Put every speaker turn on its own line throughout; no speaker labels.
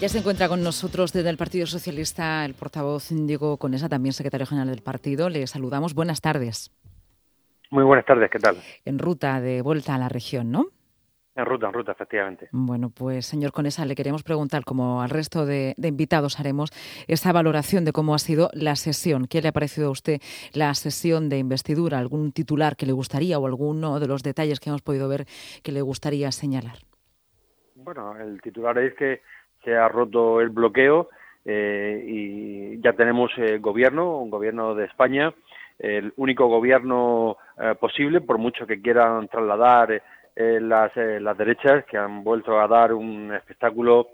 Ya se encuentra con nosotros desde el Partido Socialista el portavoz Diego Conesa, también secretario general del partido. Le saludamos. Buenas tardes.
Muy buenas tardes, ¿qué tal?
En ruta de vuelta a la región, ¿no?
En ruta, en ruta, efectivamente.
Bueno, pues señor Conesa, le queríamos preguntar, como al resto de, invitados haremos, esa valoración de cómo ha sido la sesión. ¿Qué le ha parecido a usted la sesión de investidura? ¿Algún titular que le gustaría o alguno de los detalles que hemos podido ver que le gustaría señalar?
Bueno, el titular es que se ha roto el bloqueo eh, y ya tenemos eh, gobierno, un gobierno de España, el único gobierno eh, posible, por mucho que quieran trasladar las, las derechas, que han vuelto a dar un espectáculo,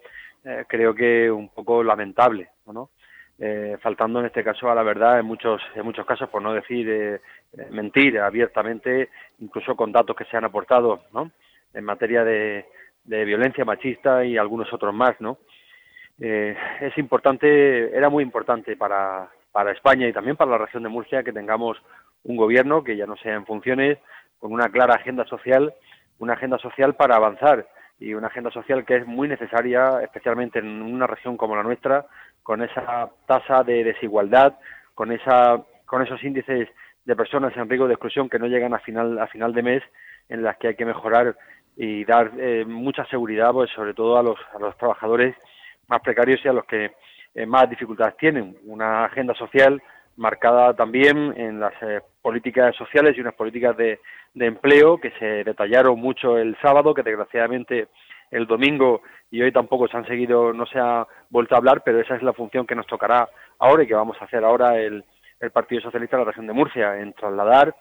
creo que un poco lamentable, ¿no? faltando en este caso a la verdad en muchos en muchos casos por no decir mentir abiertamente incluso con datos que se han aportado no en materia de, de violencia machista y algunos otros más, ¿no? Eh, es importante, era muy importante para, para España y también para la región de Murcia que tengamos un gobierno que ya no sea en funciones, con una clara agenda social, una agenda social para avanzar y una agenda social que es muy necesaria, especialmente en una región como la nuestra, con esa tasa de desigualdad, con esa, con esos índices de personas en riesgo de exclusión que no llegan a final, a final de mes, en las que hay que mejorar y dar eh, mucha seguridad, pues sobre todo a los, a los trabajadores más precarios y a los que eh, más dificultades tienen. Una agenda social marcada también en las eh, políticas sociales y unas políticas de, de, empleo que se detallaron mucho el sábado, que desgraciadamente el domingo y hoy tampoco se han seguido, no se ha vuelto a hablar, pero esa es la función que nos tocará ahora y que vamos a hacer ahora el, el Partido Socialista de la región de Murcia, en trasladar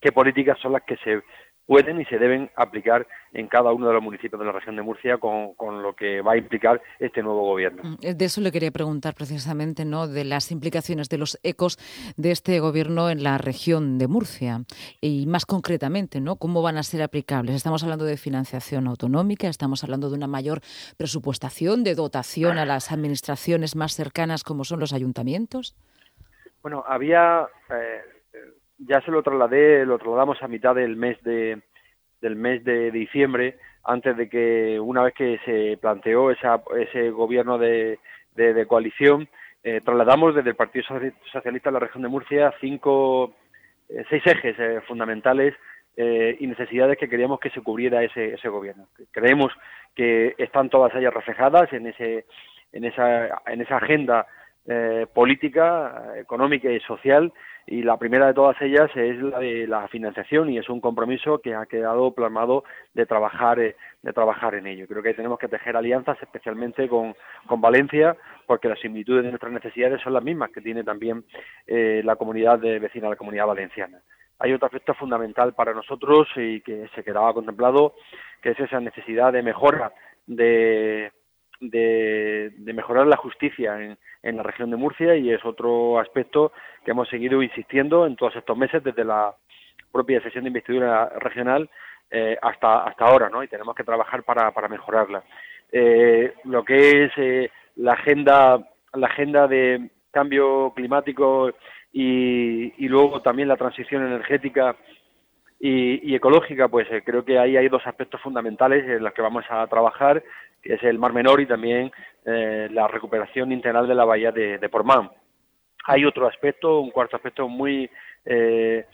qué políticas son las que se pueden y se deben aplicar en cada uno de los municipios de la región de Murcia con, con, lo que va a implicar este nuevo gobierno. Mm,
de eso le quería preguntar precisamente, ¿no? De las implicaciones de los ecos de este gobierno en la región de Murcia y más concretamente, ¿no? ¿Cómo van a ser aplicables? Estamos hablando de financiación autonómica, estamos hablando de una mayor presupuestación, de dotación a las administraciones más cercanas como son los ayuntamientos.
Bueno, había eh, ya se lo trasladé, lo trasladamos a mitad del mes de del mes de diciembre, antes de que una vez que se planteó esa, ese gobierno de, de, coalición, eh, trasladamos desde el Partido Socialista de la región de Murcia cinco, eh, seis ejes eh, fundamentales y necesidades que queríamos que se cubriera ese, ese gobierno. Creemos que están todas ellas reflejadas en ese en esa en esa agenda política, económica y social y la primera de todas ellas es la de la financiación y es un compromiso que ha quedado plasmado de trabajar eh, de trabajar en ello. Creo que tenemos que tejer alianzas especialmente con, con Valencia porque las similitudes de nuestras necesidades son las mismas que tiene también eh, la comunidad de vecina, la comunidad valenciana. Hay otro aspecto fundamental para nosotros y que se quedaba contemplado, que es esa necesidad de mejora de de, mejorar la justicia en, en, la región de Murcia y es otro aspecto que hemos seguido insistiendo en todos estos meses desde la propia sesión de investidura regional eh, hasta hasta ahora, ¿no? Y tenemos que trabajar para, para mejorarla. Eh, lo que es eh, la agenda la agenda de cambio climático y, y luego también la transición energética y, ecológica, pues creo que ahí hay dos aspectos fundamentales en los que vamos a trabajar que es el Mar Menor y también eh, la recuperación integral de la bahía de, de, Portmán. Hay otro aspecto, un cuarto aspecto muy eh,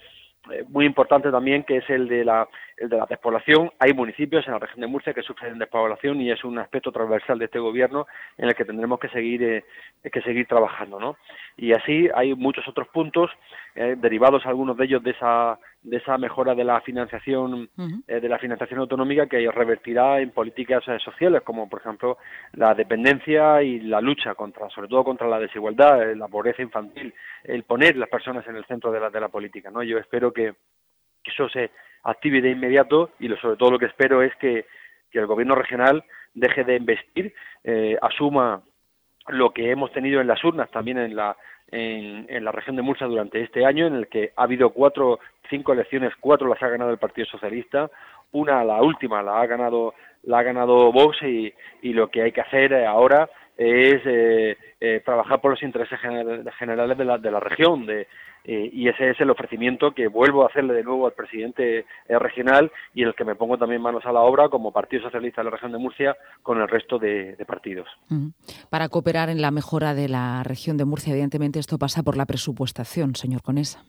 muy importante también, que es el de la el de la despoblación. Hay municipios en la región de Murcia que sufren despoblación y es un aspecto transversal de este gobierno en el que tendremos que seguir eh, que seguir trabajando, ¿no? Y así hay muchos otros puntos eh, derivados algunos de ellos de esa de esa mejora de la financiación eh, de la financiación autonómica que revertirá en políticas sociales como por ejemplo la dependencia y la lucha contra sobre todo contra la desigualdad la pobreza infantil el poner las personas en el centro de la de la política no yo espero que eso se active de inmediato y lo, sobre todo lo que espero es que, el gobierno regional deje de investir, eh, asuma lo que hemos tenido en las urnas también en la en, en, la región de Murcia durante este año, en el que ha habido cuatro, cinco elecciones, cuatro las ha ganado el Partido Socialista, una, la última, la ha ganado, la ha ganado Vox y, y lo que hay que hacer ahora es eh, eh, trabajar por los intereses generales de la, de la región de, y ese es el ofrecimiento que vuelvo a hacerle de nuevo al presidente regional y el que me pongo también manos a la obra como Partido Socialista de la región de Murcia con el resto de, partidos.
Para cooperar en la mejora de la región de Murcia, evidentemente esto pasa por la presupuestación, señor Conesa.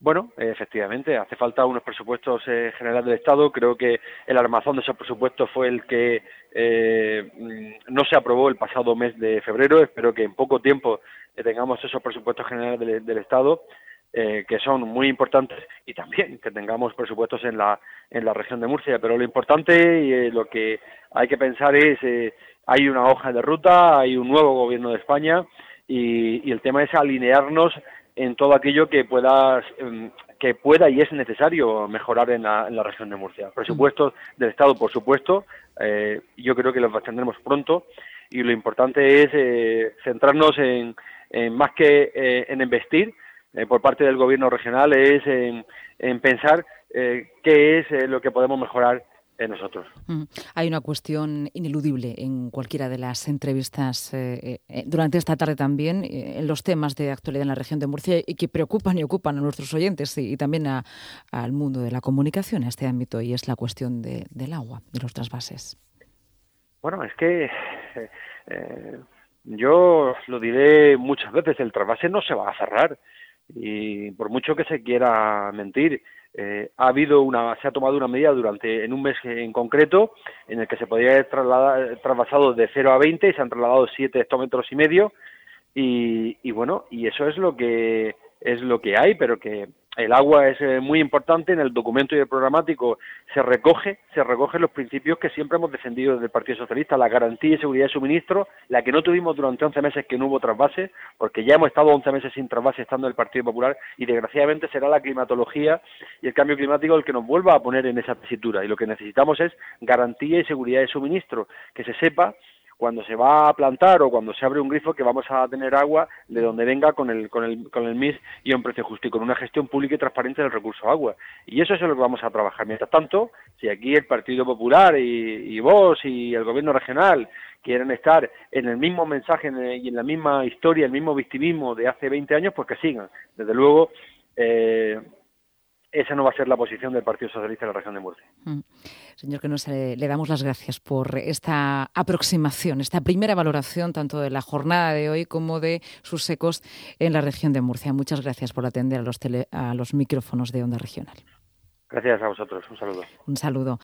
Bueno, efectivamente, hace falta unos presupuestos eh, generales del Estado. Creo que el armazón de esos presupuestos fue el que eh, mm, no se aprobó el pasado mes de febrero. Espero que en poco tiempo eh, tengamos esos presupuestos generales del, Estado, que son muy importantes, y también que tengamos presupuestos en la, en la región de Murcia. Pero lo importante y lo que hay que pensar es, hay una hoja de ruta, hay un nuevo gobierno de España, y el tema es alinearnos en todo aquello que pueda em, que pueda y es necesario mejorar en la, en la región de Murcia. Presupuestos del Estado, por supuesto, eh, yo creo que los tendremos pronto y lo importante es eh, centrarnos en, más que eh, en investir por parte del gobierno regional, es en, en pensar qué es lo que podemos mejorar en nosotros.
Mm. Hay una cuestión ineludible en cualquiera de las entrevistas eh, eh, durante esta tarde también, eh, en los temas de actualidad en la región de Murcia y que preocupan y ocupan a nuestros oyentes y, también al mundo de la comunicación en este ámbito, y es la cuestión del agua, de los trasvases.
Bueno, es que yo lo diré muchas veces, el trasvase no se va a cerrar y por mucho que se quiera mentir, eh, ha habido una, se ha tomado una medida durante, en un mes en concreto, en el que se podía haber trasvasado de 0 a 20 y se han trasladado 7 hectómetros y medio, y, y bueno, y eso es lo que es lo que hay, pero que el agua es eh, muy importante en el documento y el programático se recoge se recogen los principios que siempre hemos defendido desde el Partido Socialista la garantía y seguridad de suministro la que no tuvimos durante 11 meses que no hubo trasvase porque ya hemos estado 11 meses sin trasvase estando en el Partido Popular y desgraciadamente será la climatología y el cambio climático el que nos vuelva a poner en esa tesitura. Y lo que necesitamos es garantía y seguridad de suministro que se sepa cuando se va a plantar o cuando se abre un grifo que vamos a tener agua de donde venga con el, con el, con el MIS y a un precio justo y con una gestión pública y transparente del recurso agua. Y eso es lo que vamos a trabajar. Mientras tanto, si aquí el Partido Popular y, y vos y el Gobierno regional quieren estar en el mismo mensaje y en la misma historia, el mismo victimismo de hace 20 años, pues que sigan. Desde luego, eh, esa no va a ser la posición del Partido Socialista en la región de Murcia. Mm.
Señor que le, le damos las gracias por esta aproximación, esta primera valoración tanto de la jornada de hoy como de sus ecos en la región de Murcia. Muchas gracias por atender a los, a los micrófonos de Onda Regional.
Gracias a vosotros. Un saludo.
Un saludo.